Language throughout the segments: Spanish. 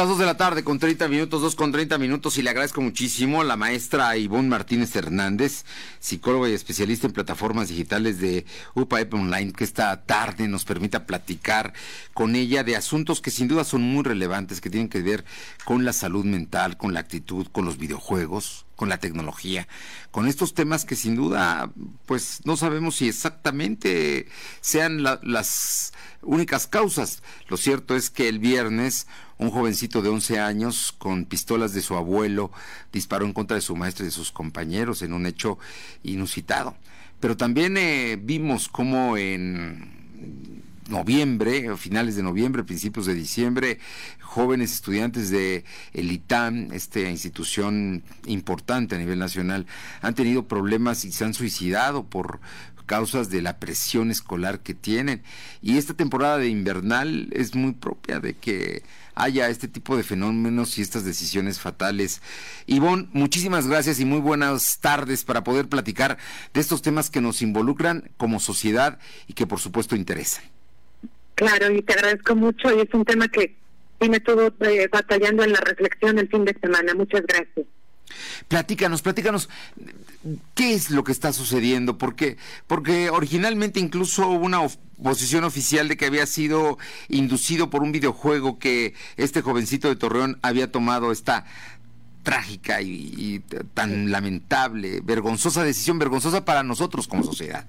las 2 de la tarde con 30 minutos, 2 con 30 minutos y le agradezco muchísimo a la maestra Ivonne Martínez Hernández, psicóloga y especialista en plataformas digitales de UPAEP Online, que esta tarde nos permita platicar con ella de asuntos que sin duda son muy relevantes, que tienen que ver con la salud mental, con la actitud, con los videojuegos, con la tecnología, con estos temas que sin duda, pues no sabemos si exactamente sean las únicas causas. Lo cierto es que el viernes un jovencito de 11 años con pistolas de su abuelo disparó en contra de su maestro y de sus compañeros en un hecho inusitado. Pero también eh, vimos cómo en noviembre, finales de noviembre, principios de diciembre, jóvenes estudiantes de el esta institución importante a nivel nacional, han tenido problemas y se han suicidado por causas de la presión escolar que tienen. Y esta temporada de invernal es muy propia de que haya este tipo de fenómenos y estas decisiones fatales. Ivonne, muchísimas gracias y muy buenas tardes para poder platicar de estos temas que nos involucran como sociedad y que por supuesto interesan. Claro, y te agradezco mucho y es un tema que sí me estuvo eh, batallando en la reflexión el fin de semana. Muchas gracias. Platícanos, platícanos, ¿qué es lo que está sucediendo? Porque, porque originalmente incluso hubo una posición oficial de que había sido inducido por un videojuego que este jovencito de Torreón había tomado esta trágica y tan lamentable, vergonzosa decisión, vergonzosa para nosotros como sociedad.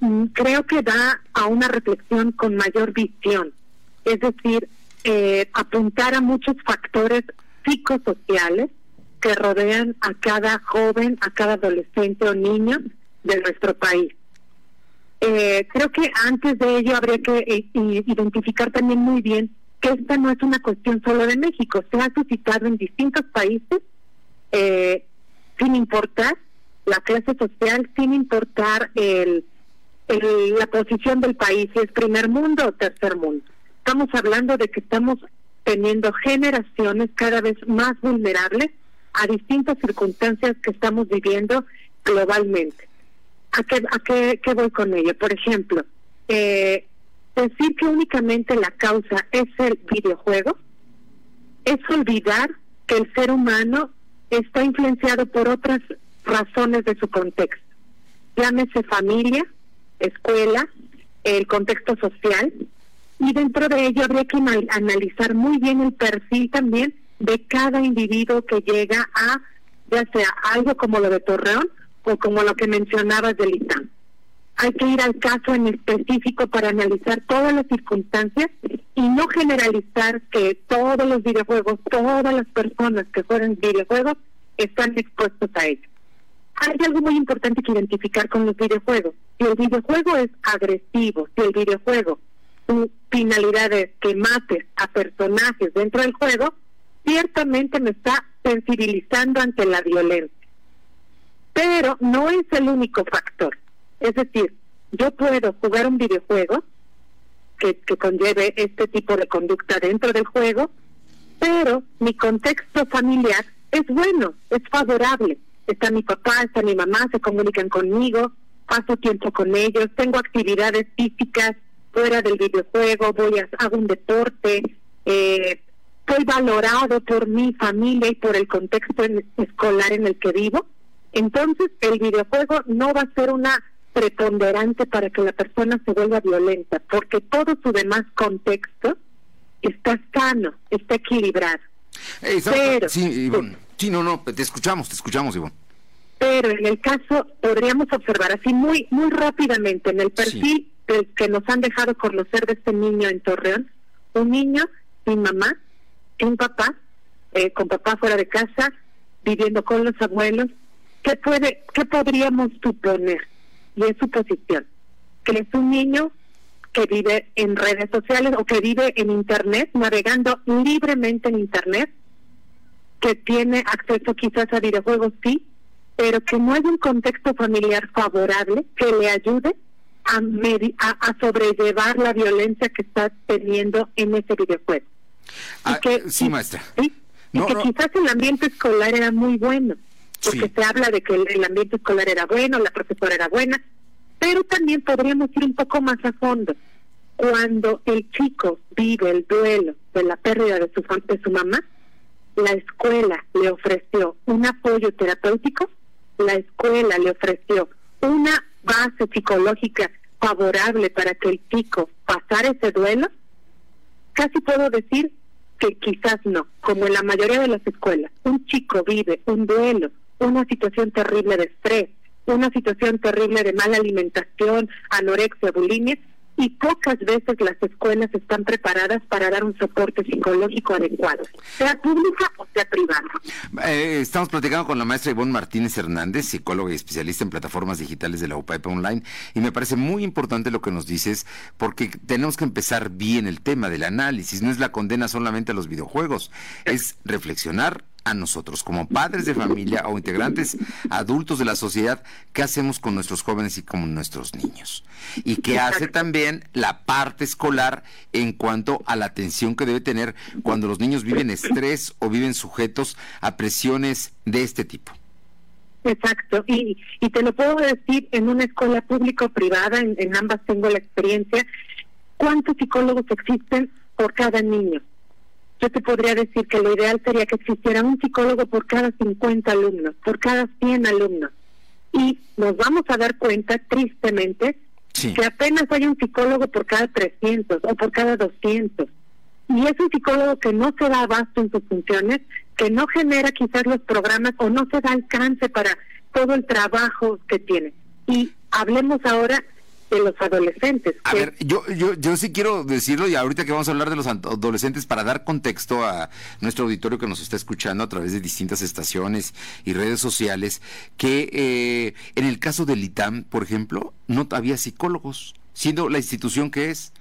Mm, creo que da a una reflexión con mayor visión, es decir, eh, apuntar a muchos factores psicosociales que rodean a cada joven, a cada adolescente o niño de nuestro país. Eh, creo que antes de ello habría que eh, identificar también muy bien que esta no es una cuestión solo de México, se ha suscitado en distintos países, sin importar la clase social, sin importar el la posición del país, si es primer mundo o tercer mundo. Estamos hablando de que estamos teniendo generaciones cada vez más vulnerables a distintas circunstancias que estamos viviendo globalmente. ¿A qué, a qué, voy con ello? Por ejemplo, eh, decir que únicamente la causa es el videojuego es olvidar que el ser humano está influenciado por otras razones de su contexto. Llámese familia, escuela, el contexto social, y dentro de ello habría que analizar muy bien el perfil también de cada individuo que llega a, ya sea algo como lo de Torreón o como lo que mencionabas del ITAM. Hay que ir al caso en específico para analizar todas las circunstancias y no generalizar que todos los videojuegos, todas las personas que juegan videojuegos están expuestos a ello hay algo muy importante que identificar con los videojuegos. Si el videojuego es agresivo, si el videojuego, su finalidad es que mates a personajes dentro del juego, ciertamente me está sensibilizando ante la violencia. Pero no es el único factor. Es decir, yo puedo jugar un videojuego que, que conlleve este tipo de conducta dentro del juego, pero mi contexto familiar es bueno, es favorable está mi papá, está mi mamá, se comunican conmigo, paso tiempo con ellos, tengo actividades físicas fuera del videojuego, voy a hago un deporte, eh, soy valorado por mi familia y por el contexto escolar en el que vivo. Entonces, el videojuego no va a ser una preponderante para que la persona se vuelva violenta, porque todo su demás contexto está sano, está equilibrado. Pero, sí, Sí, no, no, te escuchamos, te escuchamos, Ivonne. Pero en el caso, podríamos observar así muy muy rápidamente, en el perfil que nos han dejado conocer de este niño en Torreón, un niño sin mamá, un papá, eh, con papá fuera de casa, viviendo con los abuelos, ¿qué, puede, ¿qué podríamos suponer? Y es su posición, que es un niño que vive en redes sociales o que vive en Internet, navegando libremente en Internet, que tiene acceso quizás a videojuegos, sí, pero que no hay un contexto familiar favorable que le ayude a, a, sobrellevar la violencia que está teniendo en ese videojuego. Ah, que, sí, maestra. y que quizás el ambiente escolar era muy bueno, porque se habla de que el, ambiente escolar era bueno, la profesora era buena, pero también podríamos ir un poco más a fondo. Cuando el chico vive el duelo de la pérdida de su, de su mamá, la escuela le ofreció un apoyo terapéutico, la escuela le ofreció una base psicológica favorable para que el chico pasara ese duelo, casi puedo decir que quizás no, como en la mayoría de las escuelas, un chico vive un duelo, una situación terrible de estrés, una situación terrible de mala alimentación, anorexia, bulimia, y pocas veces las escuelas están preparadas para dar un soporte psicológico adecuado, sea pública o sea privada. Eh, estamos platicando con la maestra Ivonne Martínez Hernández, psicóloga y especialista en plataformas digitales de la UPAEP Online, y me parece muy importante lo que nos dices, porque tenemos que empezar bien el tema del análisis, no es la condena solamente a los videojuegos, es reflexionar a nosotros como padres de familia o integrantes adultos de la sociedad, qué hacemos con nuestros jóvenes y con nuestros niños. Y qué hace también la parte escolar en cuanto a la atención que debe tener cuando los niños viven estrés o viven sujetos a presiones de este tipo. Exacto, y, y te lo puedo decir en una escuela pública o privada, en, en ambas tengo la experiencia, ¿cuántos psicólogos existen por cada niño? Yo te podría decir que lo ideal sería que existiera un psicólogo por cada 50 alumnos, por cada 100 alumnos. Y nos vamos a dar cuenta, tristemente, que apenas hay un psicólogo por cada 300 o por cada 200. Y es un psicólogo que no se da abasto en sus funciones, que no genera quizás los programas o no se da alcance para todo el trabajo que tiene. Y hablemos ahora de los adolescentes. A ver, yo, yo, yo sí quiero decirlo y ahorita que vamos a hablar de los adolescentes para dar contexto a nuestro auditorio que nos está escuchando a través de distintas estaciones y redes sociales, que eh, en el caso del ITAM, por ejemplo, no había psicólogos, siendo la institución que es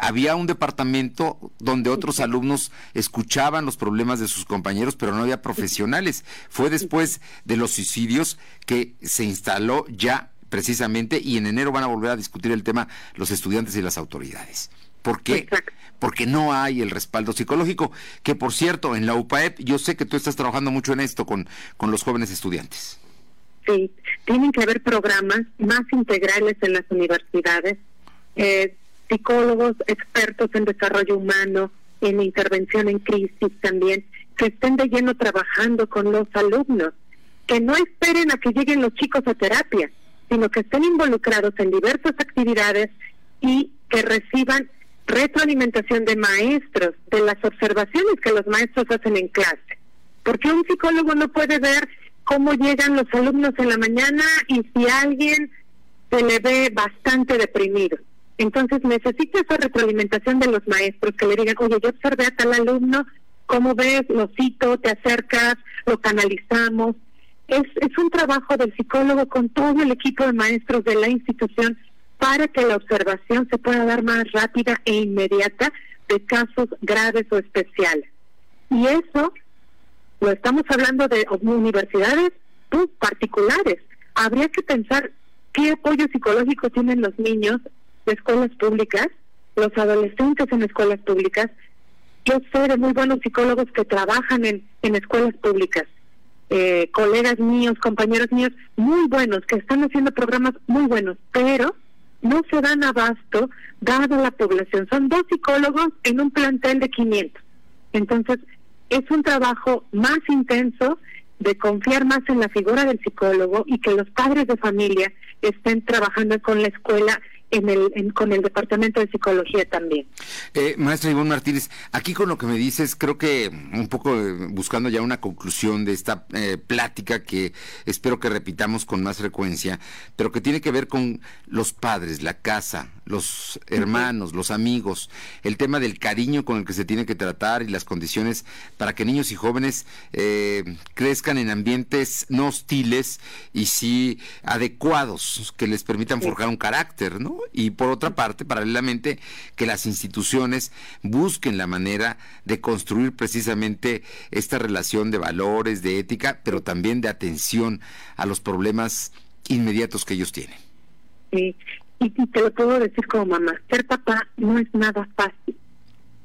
había un departamento donde otros alumnos escuchaban los problemas de sus compañeros, pero no había profesionales. Fue después de los suicidios que se instaló ya precisamente, y en enero van a volver a discutir el tema los estudiantes y las autoridades. ¿Por qué? Porque no hay el respaldo psicológico, que por cierto, en la UPAEP yo sé que tú estás trabajando mucho en esto con, con los jóvenes estudiantes. Sí, tienen que haber programas más integrales en las universidades, eh, psicólogos expertos en desarrollo humano, en intervención en crisis también, que estén de lleno trabajando con los alumnos, que no esperen a que lleguen los chicos a terapia, sino que estén involucrados en diversas actividades y que reciban retroalimentación de maestros, de las observaciones que los maestros hacen en clase. Porque un psicólogo no puede ver cómo llegan los alumnos en la mañana y si alguien se le ve bastante deprimido. Entonces necesita esa retroalimentación de los maestros que le digan, oye, yo observé a tal alumno, ¿cómo ves? Lo cito, te acercas, lo canalizamos es, es un trabajo del psicólogo con todo el equipo de maestros de la institución para que la observación se pueda dar más rápida e inmediata de casos graves o especiales. Y eso lo estamos hablando de universidades pues, particulares. Habría que pensar qué apoyo psicológico tienen los niños de escuelas públicas, los adolescentes en escuelas públicas. Yo sé de muy buenos psicólogos que trabajan en, en escuelas públicas eh, colegas míos, compañeros míos, muy buenos, que están haciendo programas muy buenos, pero no se dan abasto dado la población. Son dos psicólogos en un plantel de 500. Entonces, es un trabajo más intenso de confiar más en la figura del psicólogo y que los padres de familia estén trabajando con la escuela en el, con el Departamento de Psicología también. Eh, maestra Ivonne Martínez, aquí con lo que me dices, creo que un poco eh, buscando ya una conclusión de esta eh, plática que espero que repitamos con más frecuencia, pero que tiene que ver con los padres, la casa, los hermanos, los amigos, el tema del cariño con el que se tiene que tratar y las condiciones para que niños y jóvenes eh, crezcan en ambientes no hostiles y sí adecuados, que les permitan forjar un carácter, ¿no? Y por otra parte, paralelamente, que las instituciones busquen la manera de construir precisamente esta relación de valores, de ética, pero también de atención a los problemas inmediatos que ellos tienen. Sí, y, te lo puedo decir como mamá, ser papá no es nada fácil.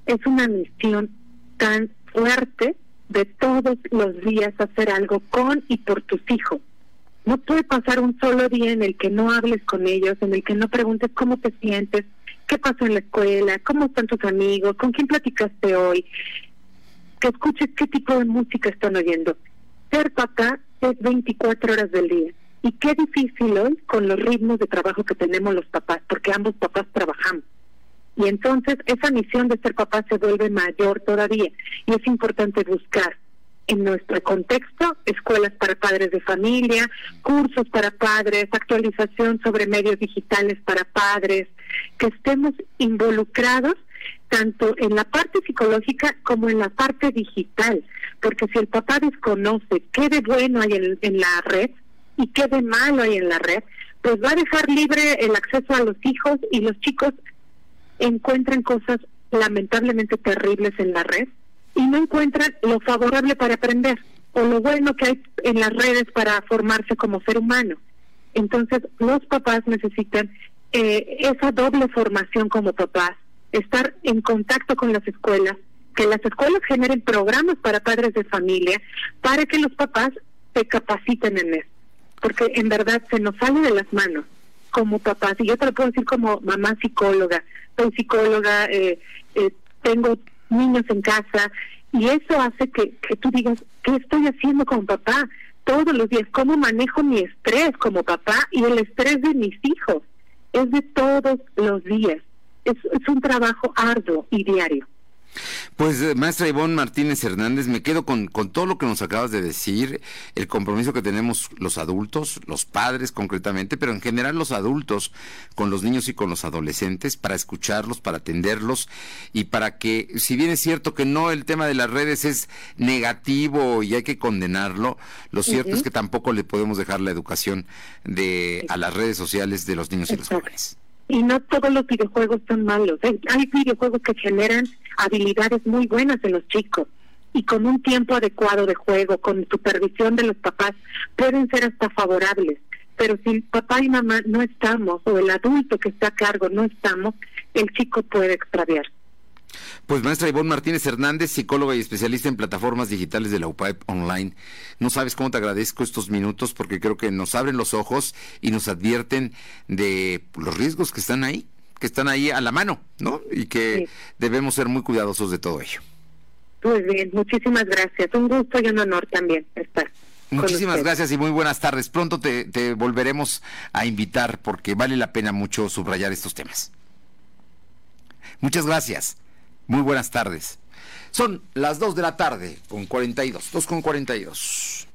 Es una misión tan fuerte de todos los días hacer algo con y por tus hijos. No puede pasar un solo día en el que no hables con ellos, en el que no preguntes cómo te sientes, qué pasó en la escuela, cómo están tus amigos, con quién platicaste hoy, que escuches qué tipo de música están oyendo. Ser papá es 24 horas del día. Y qué difícil hoy con los ritmos de trabajo que tenemos los papás, porque ambos papás trabajamos. Y entonces esa misión de ser papá se vuelve mayor todavía. Y es importante buscar en nuestro contexto, escuelas para padres de familia, cursos para padres, actualización sobre medios digitales para padres, que estemos involucrados tanto en la parte psicológica como en la parte digital, porque si el papá desconoce qué de bueno hay en, la red y qué de malo hay en la red, pues va a dejar libre el acceso a los hijos y los chicos encuentran cosas lamentablemente terribles en la red y no encuentran lo favorable para aprender o lo bueno que hay en las redes para formarse como ser humano. Entonces, los papás necesitan eh, esa doble formación como papás, estar en contacto con las escuelas, que las escuelas generen programas para padres de familia, para que los papás se capaciten en eso. Porque en verdad se nos sale de las manos como papás, y yo te lo puedo decir como mamá psicóloga, soy psicóloga, eh, eh, tengo niños en casa y eso hace que, que tú digas, ¿qué estoy haciendo como papá? Todos los días, ¿cómo manejo mi estrés como papá y el estrés de mis hijos? Es de todos los días. Es, es un trabajo arduo y diario. Pues eh, maestra Ivonne Martínez Hernández, me quedo con, con, todo lo que nos acabas de decir, el compromiso que tenemos los adultos, los padres concretamente, pero en general los adultos con los niños y con los adolescentes para escucharlos, para atenderlos y para que, si bien es cierto que no el tema de las redes es negativo y hay que condenarlo, lo cierto es que tampoco le podemos dejar la educación de a las redes sociales de los niños y los jóvenes y no todos los videojuegos son malos. Hay videojuegos que generan habilidades muy buenas en los chicos y con un tiempo adecuado de juego, con supervisión de los papás, pueden ser hasta favorables. Pero si papá y mamá no estamos, o el adulto que está a cargo no estamos, el chico puede extraviar. Pues maestra Ivonne Martínez Hernández, psicóloga y especialista en plataformas digitales de la UPAEP Online. No sabes cómo te agradezco estos minutos porque creo que nos abren los ojos y nos advierten de los riesgos que están ahí, que están ahí a la mano, ¿no? Y que debemos ser muy cuidadosos de todo ello. Muy bien, muchísimas gracias. Un gusto y un honor también estar. Muchísimas gracias y muy buenas tardes. Pronto te, te volveremos a invitar porque vale la pena mucho subrayar estos temas. Muchas gracias. Muy buenas tardes. Son las 2 de la tarde con 42, 2 con 42.